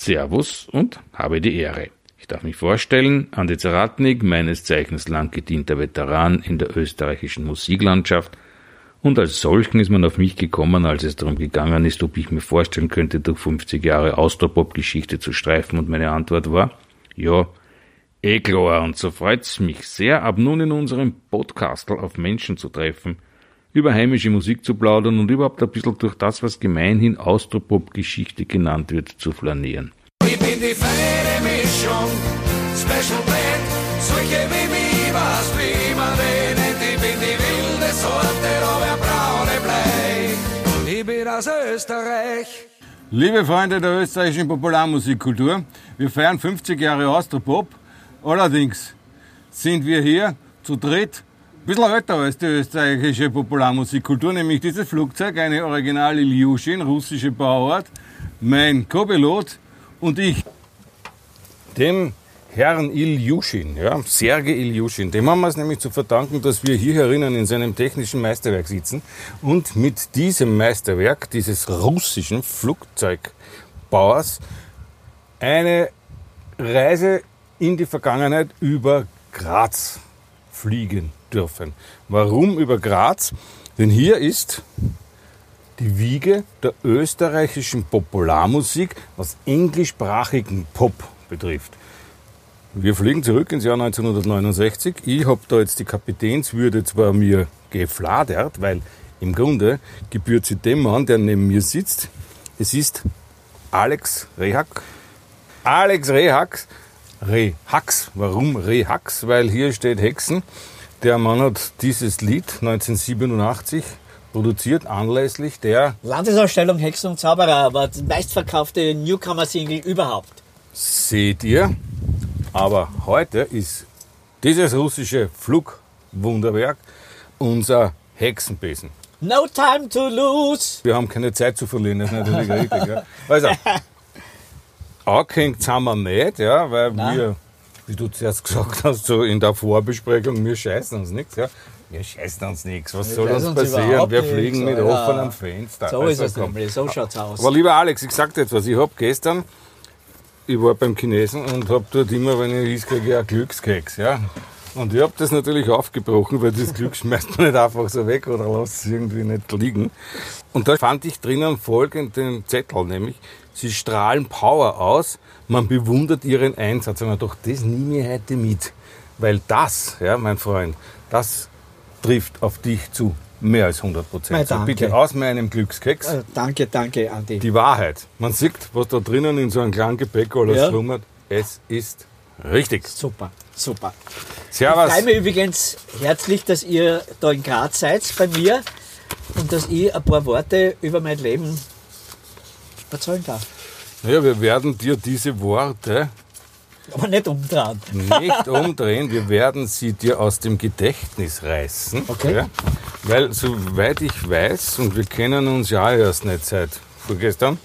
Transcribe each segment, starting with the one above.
Servus und habe die Ehre. Ich darf mich vorstellen, Andi Zaratnik, meines Zeichens lang gedienter Veteran in der österreichischen Musiklandschaft, und als solchen ist man auf mich gekommen, als es darum gegangen ist, ob ich mir vorstellen könnte, durch 50 Jahre Austropop-Geschichte zu streifen, und meine Antwort war, ja, eh klar, und so freut's mich sehr, ab nun in unserem Podcastel auf Menschen zu treffen, über heimische Musik zu plaudern und überhaupt ein bisschen durch das, was gemeinhin Austropop-Geschichte genannt wird, zu flanieren. Ich bin die feine Mischung, Special Blend, solche wie mich, was wie man nennt. Ich bin die wilde Sorte, aber braune Blei. Ich bin aus Österreich. Liebe Freunde der österreichischen Popularmusikkultur, wir feiern 50 Jahre Austropop. Allerdings sind wir hier zu dritt ein bisschen älter als die österreichische Popularmusikkultur, nämlich dieses Flugzeug, eine Original Ilyushin, russische Bauart, mein Co-Pilot und ich. Dem Herrn Ilyushin, ja, Sergei Ilyushin, dem haben wir es nämlich zu verdanken, dass wir hier herinnen in seinem technischen Meisterwerk sitzen und mit diesem Meisterwerk, dieses russischen Flugzeugbauers, eine Reise in die Vergangenheit über Graz fliegen dürfen. Warum über Graz? Denn hier ist die Wiege der österreichischen Popularmusik, was englischsprachigen Pop betrifft. Wir fliegen zurück ins Jahr 1969. Ich habe da jetzt die Kapitänswürde zwar mir gefladert, weil im Grunde gebührt sie dem Mann, der neben mir sitzt. Es ist Alex Rehack. Alex Rehax. Rehax. Warum Rehax? Weil hier steht Hexen. Der Mann hat dieses Lied 1987 produziert anlässlich der Landesausstellung Hexen und Zauberer war die meistverkaufte Newcomer-Single überhaupt. Seht ihr? Aber heute ist dieses russische Flugwunderwerk unser Hexenbesen. No time to lose. Wir haben keine Zeit zu verlieren, das ist natürlich richtig. Ja. Also, angehängt sind wir nicht, ja, weil Nein. wir, wie du zuerst gesagt hast, so in der Vorbesprechung, wir scheißen uns nichts. Ja. Wir scheißen uns nichts. Was soll uns passieren? Wir fliegen mit offenem Fenster. So Also, ist es nämlich, so schaut's aus. Aber lieber Alex, ich sag dir jetzt was. Ich hab gestern, ich war beim Chinesen und hab dort immer, wenn ich kriege einen Glückskeks. Ja? Und ich hab das natürlich aufgebrochen, weil das Glück schmeißt man nicht einfach so weg oder lässt es irgendwie nicht liegen. Und da fand ich drinnen folgenden Zettel, nämlich, sie strahlen Power aus, man bewundert ihren Einsatz. Und ich doch, das nehme ich heute mit. Weil das, ja, mein Freund, das trifft auf dich zu. Mehr als 100 Mei, Prozent. So, bitte aus meinem Glückskeks Äh, danke, danke, Andi. die Wahrheit. Man sieht, was da drinnen in so einem kleinen Gepäck alles Ja. schlummert. Es ist richtig. Super, super. Ich Servus. freue mich übrigens herzlich, dass ihr da in Graz seid bei mir und dass ich ein paar Worte über mein Leben erzählen darf. Ja, wir werden dir diese Worte Aber nicht umdrehen. nicht umdrehen. Wir werden sie dir aus dem Gedächtnis reißen. Okay. Ja? Weil, soweit ich weiß, und wir kennen uns ja erst nicht seit vorgestern,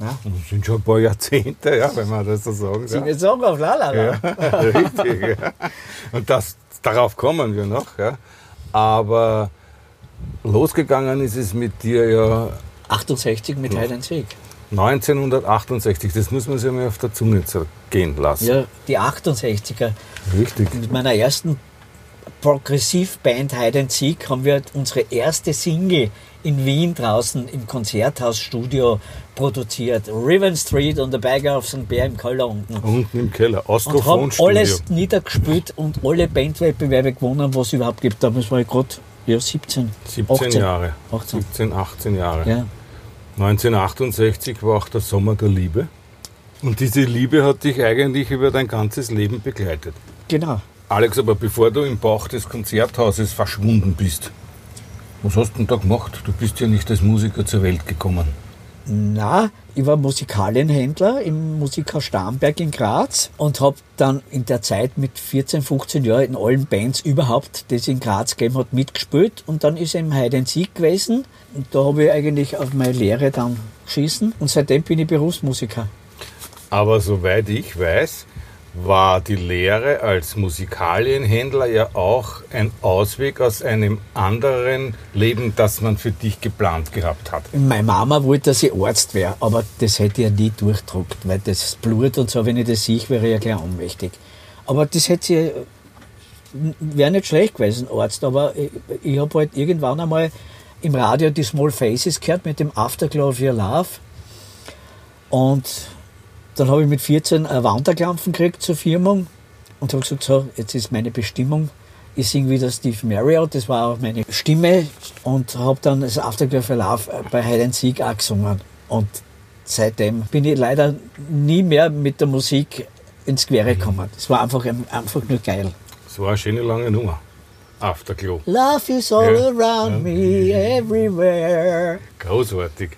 Ja. das sind schon ein paar Jahrzehnte, ja, wenn man das so sagen Sie darf. mir sagen auf Lala. Ja, richtig. Ja. Und das, darauf kommen wir noch. Ja. Aber losgegangen ist es mit dir ja 68 mit Seek. 1968. Das muss man sich mal auf der Zunge zergehen lassen. Ja, die 68er. Richtig. Mit meiner ersten Progressivband Hide and Seek haben wir unsere erste Single in Wien draußen im Konzerthausstudio produziert. Riven Street und der Berger auf St. Bär im Keller unten. Unten im Keller. Und haben alles niedergespielt und alle Bandwettbewerbe gewonnen, was es überhaupt gibt. Damals war ich gerade ja, 17. 17 18. Jahre. 18. 17, 18 Jahre. Ja. 1968 war auch der Sommer der Liebe. Und diese Liebe hat dich eigentlich über dein ganzes Leben begleitet. Genau. Alex, aber bevor du im Bauch des Konzerthauses verschwunden bist, was hast du denn da gemacht? Du bist ja nicht als Musiker zur Welt gekommen. Na, ich war Musikalienhändler im Musikhaus Starnberg in Graz und habe dann in der Zeit mit 14, 15 Jahren in allen Bands überhaupt, die es in Graz gegeben hat, mitgespielt. Und dann ist eben Hide and gewesen. Und da habe ich eigentlich auf meine Lehre dann geschissen. Und seitdem bin ich Berufsmusiker. Aber soweit ich weiß, war die Lehre als Musikalienhändler ja auch ein Ausweg aus einem anderen Leben, das man für dich geplant gehabt hat. Meine Mama wollte, dass ich Arzt wäre, aber das hätte ich ja nie durchdruckt, weil das Blut und so, wenn ich das sehe, wäre ich ja gleich ohnmächtig. Aber das hätte sie, wäre nicht schlecht gewesen, Arzt, aber ich, ich habe halt irgendwann einmal im Radio die Small Faces gehört mit dem Afterglow of Your Love und dann habe ich mit 14 ein Wanderklampfen gekriegt zur Firmung und habe gesagt, so, jetzt ist meine Bestimmung. Ich singe wieder Steve Marriott, das war auch meine Stimme und habe dann das Afterglow Love bei Hide and Seek auch gesungen. Und seitdem bin ich leider nie mehr mit der Musik ins Quere gekommen. Es war einfach, einfach nur geil. Es war eine schöne lange Nummer. Afterglow. Love is all Ja. around me, everywhere. Großartig.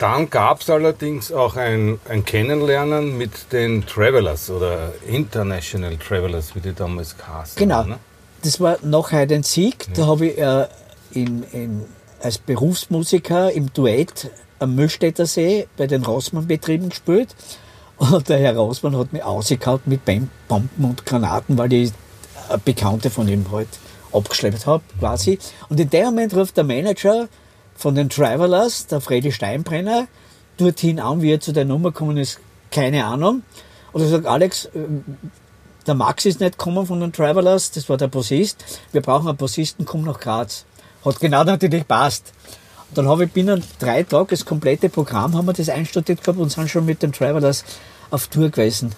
Dann gab es allerdings auch ein, ein Kennenlernen mit den Travelers oder International Travelers, wie die damals geheißen Genau. ne? Das war nach Hide and Seek. Da habe ich äh, in, in, als Berufsmusiker im Duett am Müllstädter See bei den Rossmann-Betrieben gespielt. Und der Herr Rossmann hat mich ausgekaut mit Bomben und Granaten, weil ich eine Bekannte von ihm halt abgeschleppt habe, quasi. Und in dem Moment ruft der Manager von den Travelers, der Freddy Steinbrenner, dorthin an, wie er zu der Nummer gekommen ist, keine Ahnung. Und er sagt, Alex, äh, der Max ist nicht gekommen von den Travelers, das war der Bassist. Wir brauchen einen Bassisten, komm nach Graz. Hat genau natürlich passt. Und dann habe ich binnen drei Tagen das komplette Programm, haben wir das einstudiert gehabt und sind schon mit den Travelers auf Tour gewesen.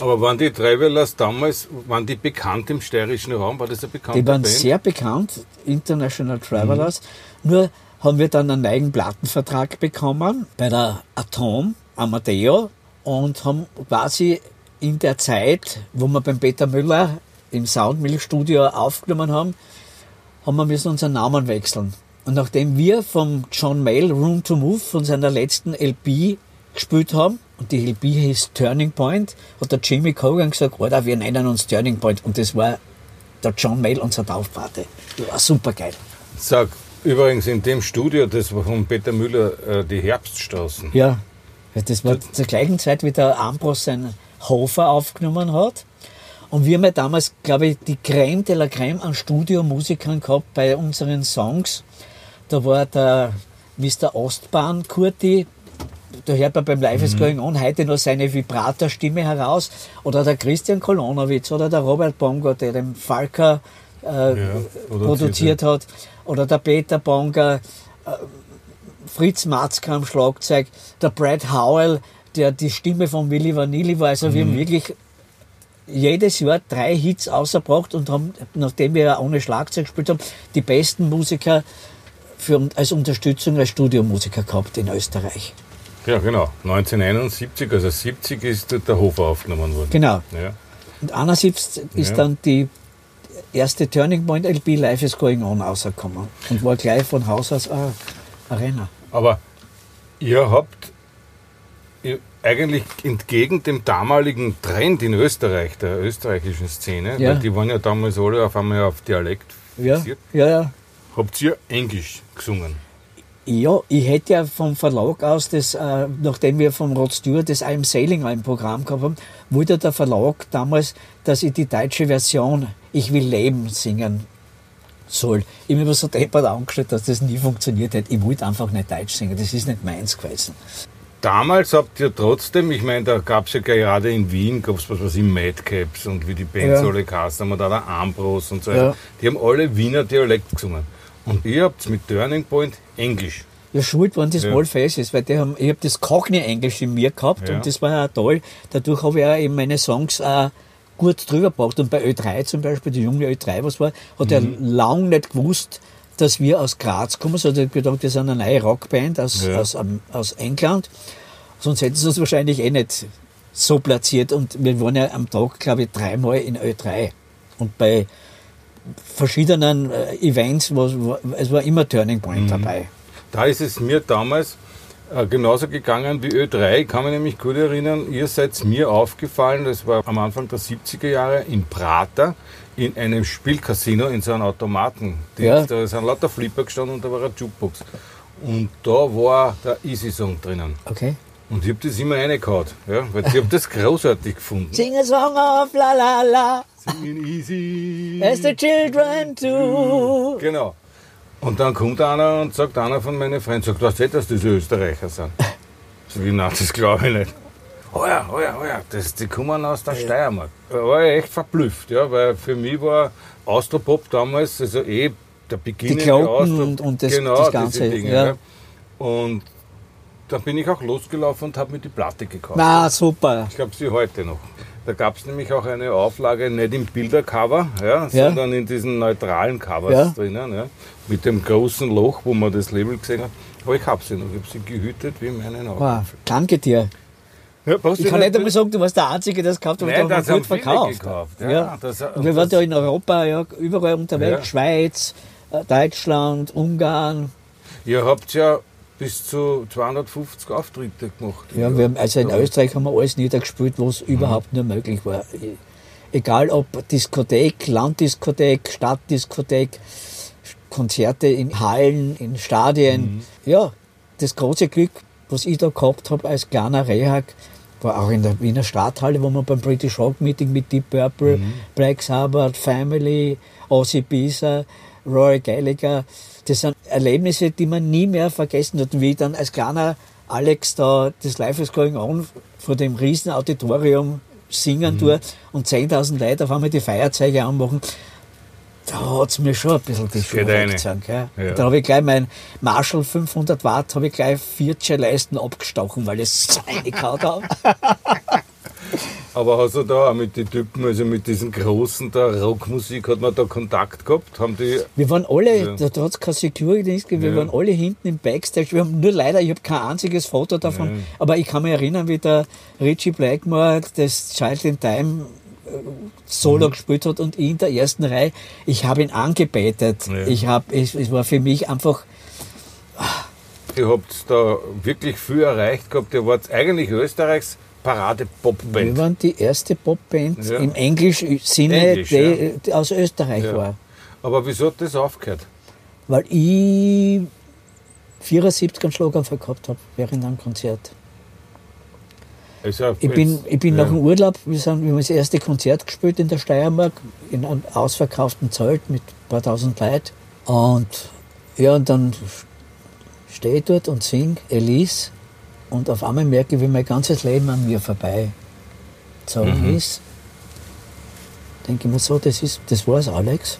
Aber waren die Travelers damals, waren die bekannt im steirischen Raum? War das eine bekannte Die waren Band? sehr bekannt, International Travelers. Nur haben wir dann einen neuen Plattenvertrag bekommen bei der Atom Amadeo und haben quasi in der Zeit, wo wir beim Peter Müller im Soundmilchstudio aufgenommen haben, haben wir müssen unseren Namen wechseln. Und nachdem wir vom John Mayall Room to Move von seiner letzten LP gespielt haben, und die LP hieß Turning Point, hat der Jimmy Cogan gesagt, Alter, wir nennen uns Turning Point. Und das war der John Mayall, unser Taufpate. Das war super geil. Sag, übrigens in dem Studio, das war von Peter Müller, äh, die Herbststraßen. Ja, Ja, das war zur gleichen Zeit, wie der Ambros seinen Hofer aufgenommen hat. Und wir haben ja damals, glaube ich, die Creme de la Creme an Studiomusikern gehabt bei unseren Songs. Da war der Mr. Ostbahn Kurti, da hört man beim Live is Going On heute noch seine Vibratorstimme heraus. Oder der Christian Kolonowitz oder der Robert Bongo, der den Falker äh, produziert produziert hat. Oder der Peter Bonga, Fritz Matzka am Schlagzeug, der Brad Howell, der die Stimme von Willy Vanilli war. Also wir haben wirklich jedes Jahr drei Hits ausgebracht und haben, nachdem wir ja ohne Schlagzeug gespielt haben, die besten Musiker für, als Unterstützung als Studiomusiker gehabt in Österreich. Ja, genau. 1971, also 70 ist der Hofer aufgenommen worden. Genau. Ja. Und 71 ist Ja. dann die erste Turning Point LP Life is Going On rausgekommen und war gleich von Haus aus ein Arena. Aber ihr habt eigentlich entgegen dem damaligen Trend in Österreich, der österreichischen Szene, Ja. weil die waren ja damals alle auf einmal auf Dialekt Ja, fixiert, ja, ja. habt ihr Englisch gesungen. Ja, ich hätte ja vom Verlag aus, das, äh, nachdem wir vom Rod Stewart das I'm Sailing im Programm gehabt haben, wollte der Verlag damals, dass ich die deutsche Version Ich will leben singen soll. Ich habe mir so deppert angestellt, dass das nie funktioniert hätte. Ich wollte einfach nicht Deutsch singen, das ist nicht meins gewesen. Damals habt ihr trotzdem, ich meine, da gab es ja gerade in Wien, gab es was weiß ich, Madcaps und wie die Bands Ja. alle geheißen haben, und auch der Ambros und so Ja. weiter. Die haben alle Wiener Dialekt gesungen. Und ihr habt mit Turning Point Englisch. Ja, schuld waren die Ja. Small Faces, weil die haben, ich habe das Cockney-Englisch in mir gehabt Ja. und das war ja toll. Dadurch habe ich auch eben meine Songs auch gut drüber gebracht. Und bei Ö3 zum Beispiel, die junge Ö3, was war, hat er Mhm. lang nicht gewusst, dass wir aus Graz kommen. So hat er gedacht, wir sind eine neue Rockband aus, Ja. aus, ähm, aus England. Sonst hätten sie uns wahrscheinlich eh nicht so platziert. Und wir waren ja am Tag, glaube ich, dreimal in Ö3. Und bei verschiedenen äh, Events, war- es war immer Turning Point Mhm. dabei. Da ist es mir damals äh, genauso gegangen wie Ö3. Ich kann mich nämlich gut erinnern, ihr seid mir aufgefallen, das war am Anfang der 70er Jahre in Prater, in einem Spielcasino, in so einem Automaten. Ja. Da sind lauter Flipper gestanden und da war eine Jukebox. Und da war der Easy Song drinnen. Okay. Und ich habe das immer reingehauen, ja, weil ich habe das großartig gefunden. Sing a song of la la la, Singing easy. as the children do. Genau. Und dann kommt einer und sagt, einer von meinen Freunden, sagt, weißt du nicht, dass das Österreicher sind? So wie, nein, das glaube ich nicht. Oh ja, oh ja, oh ja, das, die kommen aus der Steiermark. Da war ich echt verblüfft, ja, weil für mich war Austropop damals, also eh der Beginn Die Glocken und- und das- genau, das Ganze, diese Dinge, ja. ja. Und dann bin ich auch losgelaufen und habe mir die Platte gekauft. Na, super. Ich habe sie heute noch. Da gab es nämlich auch eine Auflage, nicht im Bildercover, ja, sondern in diesen neutralen Covers Ja. drinnen, ja, mit dem großen Loch, wo man das Label gesehen hat. Aber ich habe sie noch, ich habe sie gehütet wie meinen Augen. Wow. Danke dir. Ja, Ich kann nicht einmal sagen, du warst der Einzige, der es gekauft hat, Nein, aber das gut verkauft. gekauft, ja. Ja. Das- und wir waren ja in Europa ja, überall unterwegs, Ja. Schweiz, äh, Deutschland, Ungarn. Ihr habt ja bis zu 250 Auftritte gemacht. Ja, wir haben, also in. Mhm. Österreich haben wir alles niedergespielt, was überhaupt nur möglich war. Egal ob Diskothek, Landdiskothek, Stadtdiskothek, Konzerte in Hallen, in Stadien. Mhm. Ja, das große Glück, was ich da gehabt habe als kleiner Rehhack, war auch in der Wiener Stadthalle, wo wir beim British Rock Meeting mit Deep Purple, Mhm. Black Sabbath, Family, Ozzy Bisa, Roy Gallagher. Das sind Erlebnisse, die man nie mehr vergessen hat. Und wie ich dann als kleiner Alex da das Life is Going On vor dem riesen Auditorium singen Mhm. tue und 10.000 Leute auf einmal die Feuerzeuge anmachen, da hat es mir schon ein bisschen die Schuhe weggezogen. Ja. Da habe ich gleich mein Marshall 500 Watt, habe ich gleich vier Leisten abgestochen, weil ich es so reingehauen habe. Aber hast du da auch mit den Typen, also mit diesen großen der Rockmusik, hat man da Kontakt gehabt? Haben die Wir waren alle, Ja. da, da hat es kein Security-Dienst gegeben, wir Ja. waren alle hinten im Backstage. Wir haben nur leider, ich habe kein einziges Foto davon, Ja. aber ich kann mich erinnern, wie der Richie Blackmore das Child in Time äh, Solo Mhm. gespielt hat und ich in der ersten Reihe, ich habe ihn angebetet. Ich habe, es, es war für mich einfach, Ihr habt da wirklich viel erreicht gehabt. Ihr wart eigentlich Österreichs wir Parade-Popband. waren die erste Popband Ja. im englischen Sinne, Englisch, die, die aus Österreich Ja. war. Aber wieso hat das aufgehört? Weil ich 74 einen Schlaganfall gehabt habe während einem Konzert. Also Ich bin, ich bin ja. nach dem Urlaub, wir, sind, wir haben das erste Konzert gespielt in der Steiermark, in einem ausverkauften Zelt mit ein paar tausend Leuten. Und ja, und dann stehe ich dort und sing Elise und auf einmal merke ich, wie mein ganzes Leben an mir vorbei gezogen ist. Denke ich mir so, das, ist, das war's, Alex.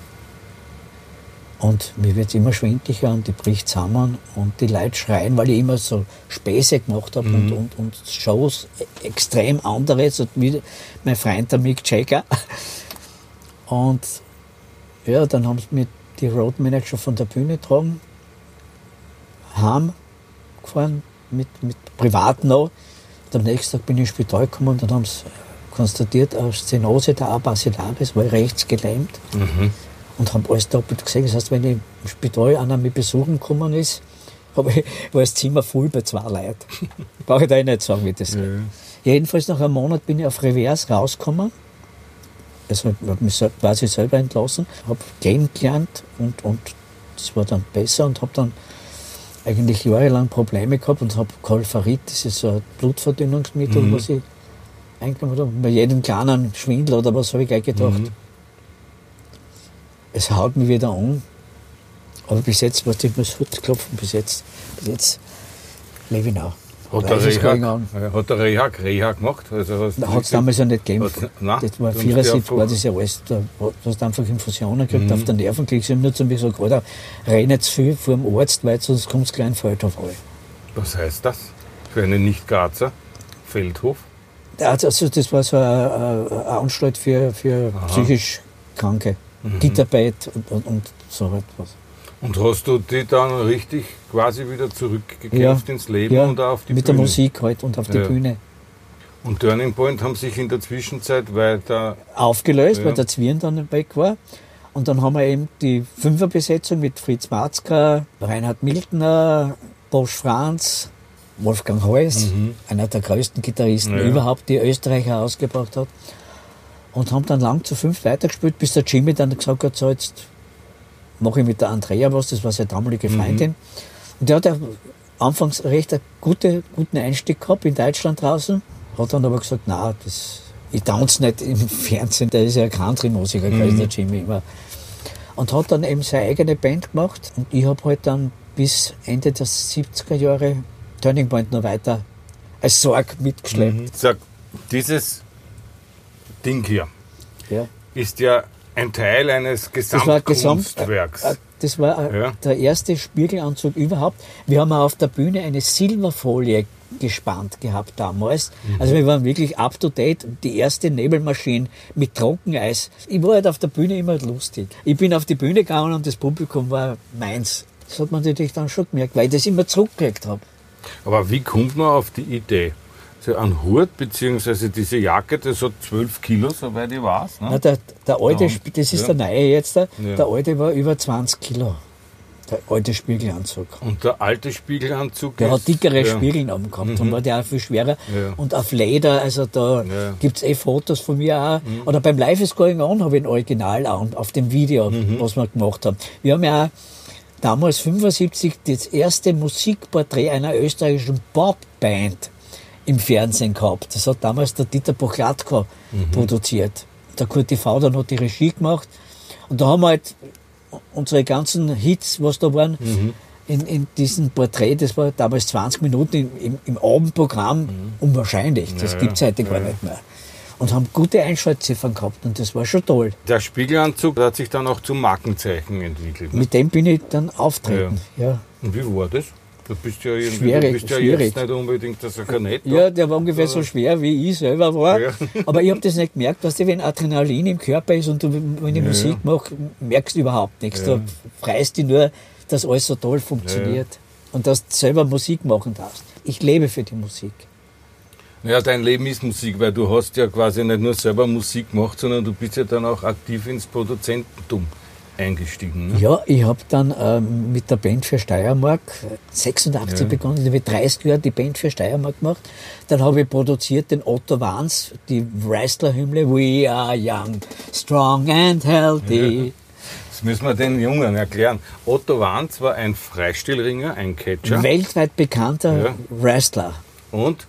Und mir wird immer schwindlicher und die bricht zusammen und die Leute schreien, weil ich immer so Späße gemacht habe und, und, und Shows e- extrem andere, so wie mein Freund der Mick Jagger. Und ja, dann haben sie mir die Roadmanager von der Bühne getragen, heim gefahren, mit, mit privat noch. Und am nächsten Tag bin ich ins Spital gekommen und dann haben sie konstatiert, eine Stenose der A basilaris, war rechts gelähmt und haben alles doppelt gesehen. Das heißt, wenn ich im Spital einer mich besuchen gekommen ist, habe ich, war das Zimmer voll bei zwei Leuten. Brauche ich da eh nicht sagen, wie das geht. Jedenfalls nach einem Monat bin ich auf Revers rausgekommen. Also ich habe mich quasi selber entlassen, habe gehen gelernt und, und das war dann besser und habe dann eigentlich jahrelang Probleme gehabt und habe Kolfarit, das ist so ein Blutverdünnungsmittel, was ich eingenommen habe. Bei jedem kleinen Schwindel oder was habe ich gleich gedacht, es haut mich wieder an. Aber bis jetzt, was ich muss Hut klopfen, bis jetzt, bis jetzt lebe ich noch. Hat der ja, hat der Rehak Reha gemacht? Also du Hat es damals ja nicht gegeben. Nein, das war du hast 74, die war das ja alles. Da du hast einfach Infusionen gekriegt Mhm. auf den Nervenklick. Sie haben nur zu mir gesagt, Alter, renn zu viel vor dem Arzt, weil sonst kommt es gleich in Feldhof alle. Was heißt das? Für einen Nicht-Grazer? Feldhof? Also das war so eine, eine Anstalt für, für psychisch Kranke. Mhm. Gitterbett und, und, und so etwas. Und hast du die dann richtig quasi wieder zurückgekämpft Ja, ins Leben Ja, und auf die mit Bühne? der Musik halt und auf die Ja. Bühne. Und Turning Point haben sich in der Zwischenzeit weiter. aufgelöst, weil der Zwirn dann weg war. Und dann haben wir eben die Fünferbesetzung mit Fritz Matzka, Reinhard Miltner, Bosch Franz, Wolfgang Heuss, einer der größten Gitarristen überhaupt, die Österreicher ausgebracht hat. Und haben dann lang zu fünf weitergespielt, bis der Jimmy dann gesagt hat, so jetzt mache ich mit der Andrea was, das war seine damalige Freundin. Und der hat ja anfangs recht einen gute, guten Einstieg gehabt in Deutschland draußen. Hat dann aber gesagt, na, das, ich tanze nicht im Fernsehen, der ist ja Country-Musiker gewesen, der Jimmy immer. Und hat dann eben seine eigene Band gemacht. Und ich habe halt dann bis Ende der 70er Jahre Turning Point noch weiter als Sorg mitgeschleppt. Sag, dieses Ding hier Ja. ist ja ein Teil eines Das Gesamtkunstwerks. äh, das war äh, Ja. der erste Spiegelanzug überhaupt. Wir haben auf der Bühne eine Silberfolie gespannt gehabt damals. Mhm. Also wir waren wirklich up to date. Die erste Nebelmaschine mit Trockeneis. Ich war halt auf der Bühne immer lustig. Ich bin auf die Bühne gegangen und das Publikum war meins. Das hat man natürlich dann schon gemerkt, weil ich das immer zurückgelegt habe. Aber wie kommt man auf die Idee? So ein Hut beziehungsweise diese Jacke, das hat 12 Kilo, soweit ich weiß. Ne? Na, der, der alte, Ja. Das ist Ja. der neue jetzt, der, Ja. der alte war über 20 Kilo. Der alte Spiegelanzug. Und der alte Spiegelanzug Der ist, hat dickere ja. Spiegeln oben gehabt und war der auch viel schwerer. Und auf Leder, also da Ja. gibt's eh Fotos von mir auch. Oder beim Life is Going On habe ich ein Original an, auf dem Video, Mhm. was wir gemacht haben. Wir haben ja auch damals 75 das erste Musikporträt einer österreichischen Popband im Fernsehen gehabt. Das hat damals der Dieter Bochlatko Mhm. produziert. Der Kurt TV dann hat die Regie gemacht. Und da haben wir halt unsere ganzen Hits, was da waren, Mhm. in, in diesem Porträt, das war damals 20 Minuten im, im, im Abendprogramm, unwahrscheinlich. Das Mhm. Ja, gibt's heute gar nicht mehr. Und haben gute Einschaltziffern gehabt und das war schon toll. Der Spiegelanzug hat sich dann auch zum Markenzeichen entwickelt. Ne? Mit dem bin ich dann auftreten. Ja. Und wie war das? Du bist ja, irgendwie, Schwierig, du bist ja schwierig. jetzt nicht unbedingt das Kanett. Ja, der war ungefähr so schwer, wie ich selber war. Ja. Aber ich habe das nicht gemerkt, dass wenn Adrenalin im Körper ist und du, wenn ich Musik mache, merkst du überhaupt nichts. Ja. Du freust dich nur, dass alles so toll funktioniert und dass du selber Musik machen darfst. Ich lebe für die Musik. Ja, dein Leben ist Musik, weil du hast ja quasi nicht nur selber Musik gemacht, sondern du bist ja dann auch aktiv ins Produzententum eingestiegen. Ne? Ja, ich habe dann ähm, mit der Band für Steiermark äh, 86 Ja. begonnen. Ich habe 30 Jahre die Band für Steiermark gemacht. Dann habe ich produziert den Otto Wahns, die Wrestler-Hymne We are young, strong and healthy. Das müssen wir den Jungen erklären. Otto Wanz war ein Freistilringer, ein Catcher Weltweit bekannter Ja. Wrestler. und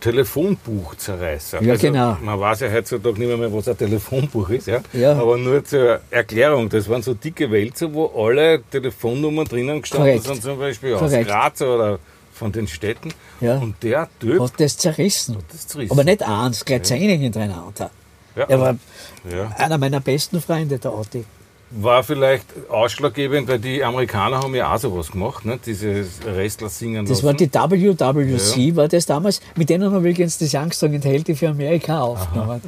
Telefonbuchzerreißer. Also Ja, genau. Man weiß ja heutzutage nicht mehr, was ein Telefonbuch ist. Ja? Ja. Aber nur zur Erklärung, das waren so dicke Wälzer, wo alle Telefonnummern drinnen gestanden Korrekt. sind, zum Beispiel aus Korrekt. Graz oder von den Städten. Ja. Und der Typ, Hat das zerrissen. das zerrissen. Aber nicht eins, gleich zehn hintereinander. Ja. Er war ja. einer meiner besten Freunde, der Otti. War vielleicht ausschlaggebend, weil die Amerikaner haben ja auch sowas gemacht, ne? diese Wrestler singen Das lassen. war die WWC, war das damals. Mit denen haben wir übrigens das Youngstown and Healthy für Amerika aufgenommen.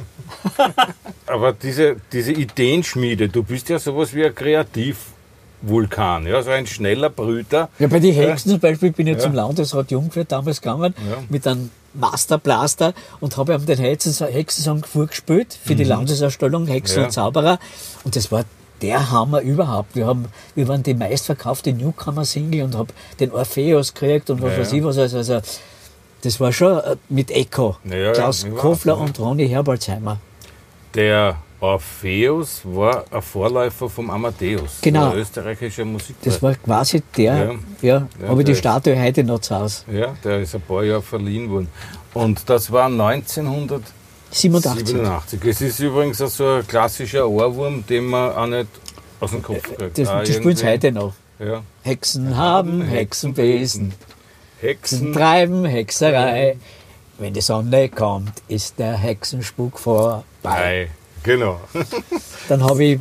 Aber diese, diese Ideenschmiede, du bist ja sowas wie ein Kreativvulkan, ja? so ein schneller Brüter. Ja, bei den Hexen zum Beispiel bin ich zum Landesrat Jungfurt damals gegangen Ja. mit einem Masterblaster und habe ihm den Hexen- Hexensong vorgespielt für die Landesausstellung Hexen Mhm. Ja. und Zauberer. Und das war der Hammer überhaupt. Wir, haben, wir waren die meistverkaufte Newcomer-Single und habe den Orpheus gekriegt und was Ja, weiß ja. ich was. Also, also, das war schon äh, mit Echo. Ja, ja, Klaus weiß, Kofler ja. und Ronny Herbolzheimer. Der Orpheus war ein Vorläufer vom Amadeus, Genau. der österreichische Musik. Das war quasi der, Ja. ja, Ja, habe ich die Statue heute noch zu Hause. ja, der ist ein paar Jahre verliehen worden. Und das war 1987. 87. Es ist übrigens auch so ein klassischer Ohrwurm, den man auch nicht aus dem Kopf kriegt. Das, Auch das sie irgendwie- heute noch. Ja. Hexen haben Hexenbesen. Hexen. treiben Hexerei. Wenn die Sonne kommt, ist der Hexenspuk vorbei. Ei, Genau. Dann habe ich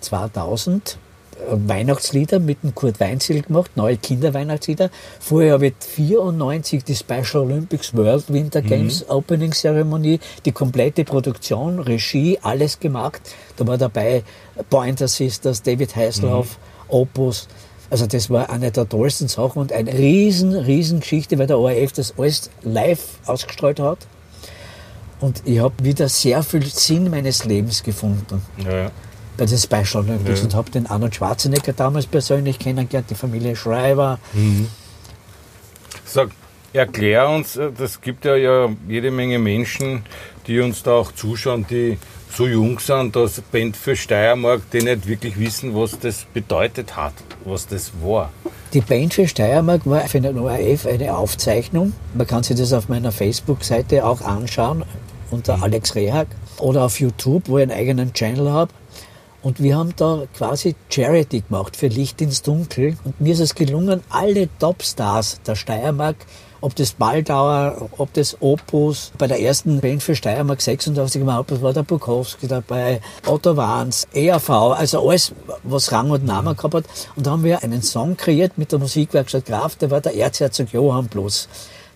2000 Weihnachtslieder mit dem Kurt Weinzel gemacht, neue Kinderweihnachtslieder. Vorher habe ich 94 die Special Olympics World Winter Games Opening Zeremonie, die komplette Produktion, Regie, alles gemacht. Da war dabei Pointer Sisters, David Hasselhoff, Opus. Also das war eine der tollsten Sachen und eine riesen, riesen Geschichte, weil der ORF das alles live ausgestrahlt hat. Und ich habe wieder sehr viel Sinn meines Lebens gefunden Ja, ja. Bei den Special Olympics Ja. und habe den Arnold Schwarzenegger damals persönlich kennengelernt, die Familie Schreiber. Sag, erklär uns, äh, das gibt ja, ja jede Menge Menschen, die uns da auch zuschauen, die so jung sind, dass Band für Steiermark, die nicht wirklich wissen, was das bedeutet hat, was das war. Die Band für Steiermark war für den ORF eine Aufzeichnung. Man kann sich das auf meiner Facebook-Seite auch anschauen, unter Alex Rehag. Oder auf YouTube, wo ich einen eigenen Channel habe. Und wir haben da quasi Charity gemacht für Licht ins Dunkel. Und mir ist es gelungen, alle Topstars der Steiermark, ob das Baldauer, ob das Opus, bei der ersten Band für Steiermark 86 im Hauptbus war der Bukowski dabei, Otto Wahns, ERV, also alles, was Rang und Namen gehabt hat. Und da haben wir einen Song kreiert mit der Musikwerkstatt Graf, der war der Erzherzog Johann Plus.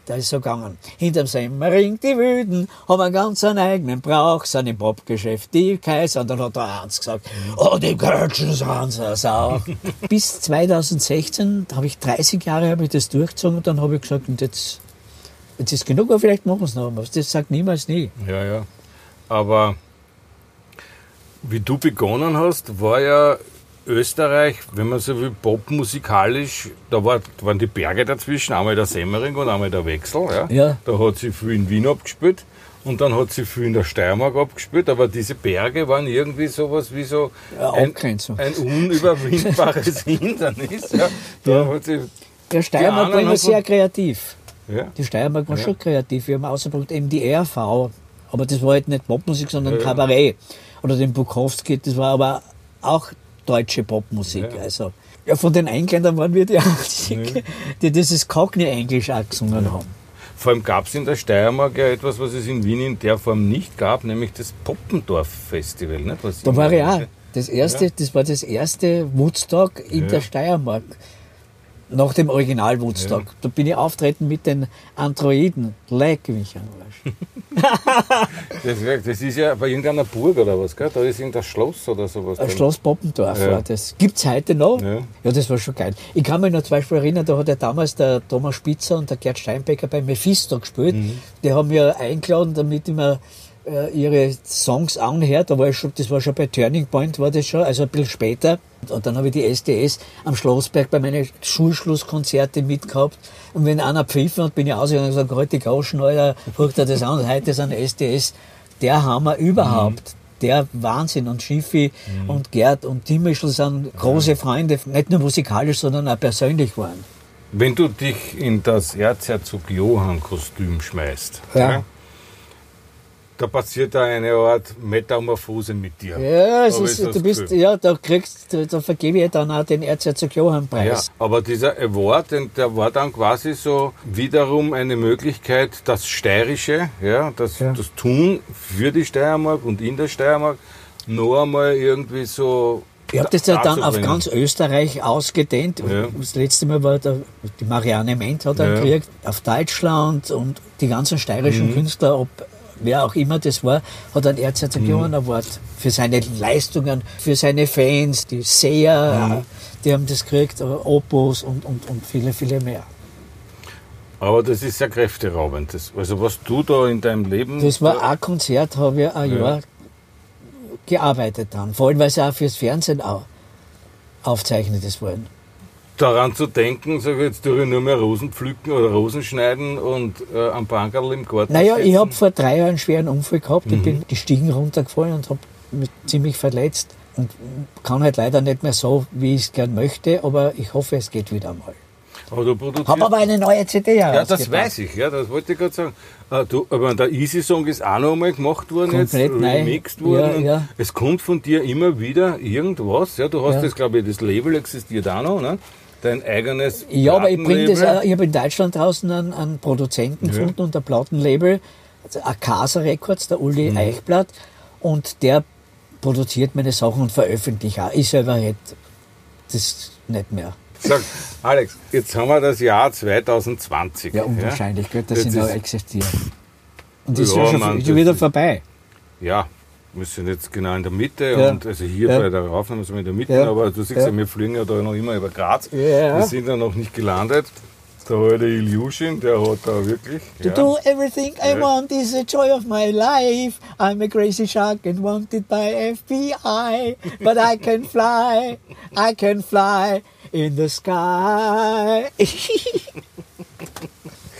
Da ist so gegangen. Hinterm Semmering, die Wüden, haben einen ganz eigenen Brauch, sind im Popgeschäft die Kaiser. Und dann hat der Hans gesagt, oh, die Kölschen sind so sau. Bis 2016, da habe ich 30 Jahre habe ich das durchgezogen und dann habe ich gesagt, und jetzt, jetzt ist genug, aber vielleicht machen wir es noch was. Das sagt niemals nie. Ja, ja. Aber wie du begonnen hast, war ja Österreich, wenn man so will, popmusikalisch, da war, waren die Berge dazwischen, einmal der Semmering und einmal der Wechsel. Ja. Ja. Da hat sie viel in Wien abgespielt und dann hat sie viel in der Steiermark abgespielt, aber diese Berge waren irgendwie sowas wie so Ja, ein, ein unüberwindbares Hindernis. Ja. Da sie, Der Steiermark war immer sehr kreativ. ja. Die Steiermark war schon kreativ. Wir haben ausgebracht eben die ERV. Aber das war halt nicht Popmusik, sondern. Kabarett. Oder den Bukowski, das war aber auch deutsche Popmusik. Ja. Also, ja, von den Engländern waren wir die Einzigen, die dieses Cockney-Englisch auch gesungen haben. Vor allem gab es in der Steiermark ja etwas, was es in Wien in der Form nicht gab, nämlich das Poppendorf-Festival. Nicht? Was Da war ich auch. Das, erste, Ja. das war das erste Woodstock in Ja. der Steiermark. Nach dem Original Woodstock. Da bin ich auftreten mit den Androiden. Leck mich Arsch. Das, das ist ja bei irgendeiner Burg oder was, gell? Da ist irgendein Schloss oder sowas. Ein. Schloss Poppendorf Ja. war das. Gibt's heute noch? Ja. Ja. das war schon geil. Ich kann mich noch zum Beispiel erinnern, da hat ja damals der Thomas Spitzer und der Gerd Steinbecker bei Mephisto gespielt. Mhm. Die haben mir eingeladen, damit ich mir ihre Songs anhört. Da war ich schon, das war schon bei Turning Point, war das schon, also ein bisschen später. Und dann habe ich die SDS am Schlossberg bei meinen Schulschlusskonzerte mitgehabt. Und wenn einer pfiffen hat, bin ich ausgegangen und gesagt, halt die Gauschen, Alter, guckt er das an. Heute sind SDS der Hammer überhaupt. Der Wahnsinn. Und Schiffi und Gerd und Timmischl sind große Freunde, nicht nur musikalisch, sondern auch persönlich waren. Wenn du dich in das Erzherzog Johann-Kostüm schmeißt, Ja. Da passiert da eine Art Metamorphose mit dir. Ja, es ist, du bist, Gefühl. ja, da kriegst, da vergebe ich dann auch den Erzherzog Johann Ja, Preis. aber dieser Award, der war dann quasi so wiederum eine Möglichkeit, das Steirische, ja, das, Ja. das Tun für die Steiermark und in der Steiermark noch einmal irgendwie so. Ich habe das ja dann auf ganz Österreich ausgedehnt. Ja. Das letzte Mal war der, die Marianne Ment hat er Ja. Mhm. gekriegt, auf Deutschland und die ganzen steirischen Künstler, ob wer auch immer das war, hat einen Erzherzog Mhm. Award für seine Leistungen, für seine Fans, die Seher, Mhm. die haben das gekriegt, Opus und, und, und viele, viele mehr. Aber das ist sehr kräfteraubend. Das, also was du da in deinem Leben. Das war ein Konzert, habe ich ein Ja. Jahr gearbeitet dann. Vor allem, weil es auch fürs Fernsehen auch aufzeichnet ist worden. Daran zu denken, sag ich jetzt tue ich nur mehr Rosen pflücken oder Rosen schneiden und äh, am Bankerl im Garten Naja, ich sitzen. habe vor drei Jahren einen schweren Unfall gehabt. Mhm. Ich bin die Stiegen runtergefallen und habe mich ziemlich verletzt. Und kann halt leider nicht mehr so, wie ich es gern möchte, aber ich hoffe, es geht wieder mal. Aber du produzierst. Habe aber eine neue CD ja, das weiß ich, ja, das wollte ich gerade sagen. Äh, Du, aber der Easy Song ist auch noch einmal gemacht worden, Komplett jetzt remixed worden. Ja, ja. Es kommt von dir immer wieder irgendwas. Ja, du hast Ja. das, glaube ich, das Label existiert auch noch, ne? Dein eigenes. Ja, aber ich bringe das auch, ich habe in Deutschland draußen einen, einen Produzenten Ja. gefunden und ein Plattenlabel, Akasa Records, der Uli Mhm. Eichblatt, und der produziert meine Sachen und veröffentlicht auch. Ich selber hätte das nicht mehr. Sag, Alex, jetzt haben wir das Jahr 2020. Ja, unwahrscheinlich, gell, dass Jetzt sie noch ist- existieren. Und das ist Ja, ja schon Mann, wieder ist- vorbei. Ja, wir sind jetzt genau in der Mitte Ja. und also hier Ja. bei der Aufnahme sind wir in der Mitte, Ja. aber du siehst ja. Wir fliegen ja da noch immer über Graz. Wir sind ja noch nicht gelandet. Der alte Ilyushin, der hat da wirklich. To do everything I want is the joy of my life. I'm a crazy shark and wanted by FBI. But I can fly, I can fly in the sky.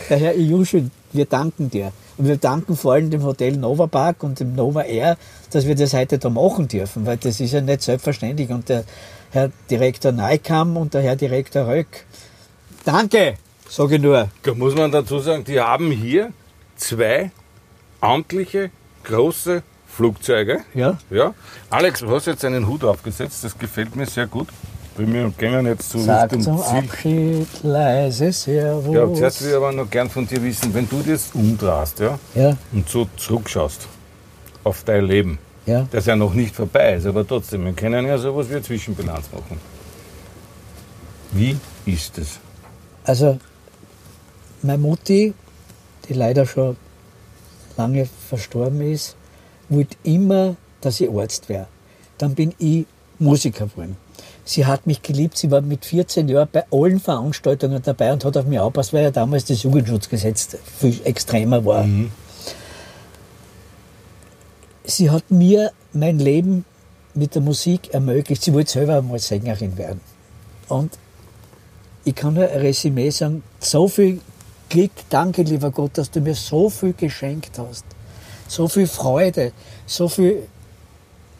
Der Herr Ilyushin, wir danken dir. Und wir danken vor allem dem Hotel Nova Park und dem Nova Air, dass wir das heute da machen dürfen, weil das ist ja nicht selbstverständlich. Und der Herr Direktor Neikam und der Herr Direktor Röck, danke, sage ich nur. Da muss man dazu sagen, die haben hier zwei amtliche große Flugzeuge. Ja. Ja. Alex, du hast jetzt einen Hut aufgesetzt, das gefällt mir sehr gut. Wir gehen jetzt so Sag Richtung zum Ziel. Abschied leise Servus. Ja, zuerst will ich aber noch gern von dir wissen, wenn du das umdrehst, ja, ja, und so zurückschaust auf dein Leben, ja. das ja noch nicht vorbei ist, aber trotzdem, wir können ja sowas wie eine Zwischenbilanz machen. Wie ist es? Also, meine Mutti, die leider schon lange verstorben ist, wollte immer, dass ich Arzt wäre. Dann bin ich Musiker geworden. Sie hat mich geliebt, sie war mit 14 Jahren bei allen Veranstaltungen dabei und hat auf mich aufgepasst, weil ja damals das Jugendschutzgesetz viel extremer war. Sie hat mir mein Leben mit der Musik ermöglicht. Sie wollte selber einmal Sängerin werden. Und ich kann nur ein Resümee sagen, so viel Glück, danke lieber Gott, dass du mir so viel geschenkt hast. So viel Freude, so viel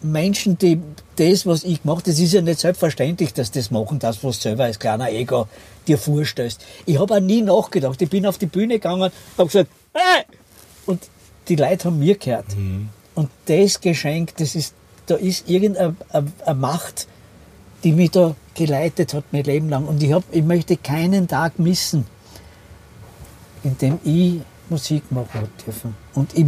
Menschen, die das, was ich gemacht das ist ja nicht selbstverständlich, dass das machen, das, was du selber als kleiner Ego dir vorstellst. Ich habe auch nie nachgedacht. Ich bin auf die Bühne gegangen, habe gesagt, hey! Und die Leute haben mir gehört. Und das Geschenk, das ist, da ist irgendeine eine, eine Macht, die mich da geleitet hat mein Leben lang. Und ich, hab, ich möchte keinen Tag missen, in dem ich Musik machen dürfen. Und ich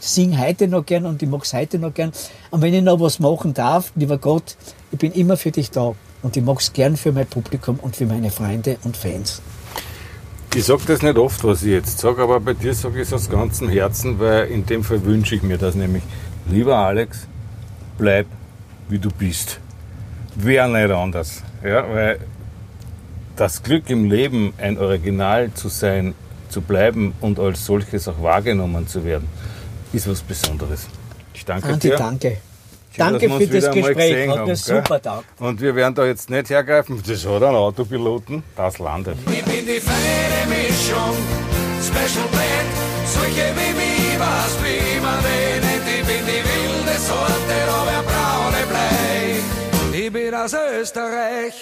singe heute noch gern und ich mag es heute noch gern. Und wenn ich noch was machen darf, lieber Gott, ich bin immer für dich da. Und ich mag es gern für mein Publikum und für meine Freunde und Fans. Ich sage das nicht oft, was ich jetzt sage, aber bei dir sage ich es aus ganzem Herzen, weil in dem Fall wünsche ich mir das nämlich. Lieber Alex, bleib wie du bist. Wäre nicht anders. Ja, weil das Glück im Leben, ein Original zu sein, zu bleiben und als solches auch wahrgenommen zu werden, ist was Besonderes. Ich danke Andi, dir. danke. Schön, danke für das Gespräch. Hat mir gell? super taugt. Und wir werden da jetzt nicht hergreifen, das hat einen Autopiloten, das landet. Bin die feine Mischung, Special Blend, solche wie mich, was wie man nennt. Ich bin die wilde Sorte, aber braune Blei. Ich bin aus Österreich,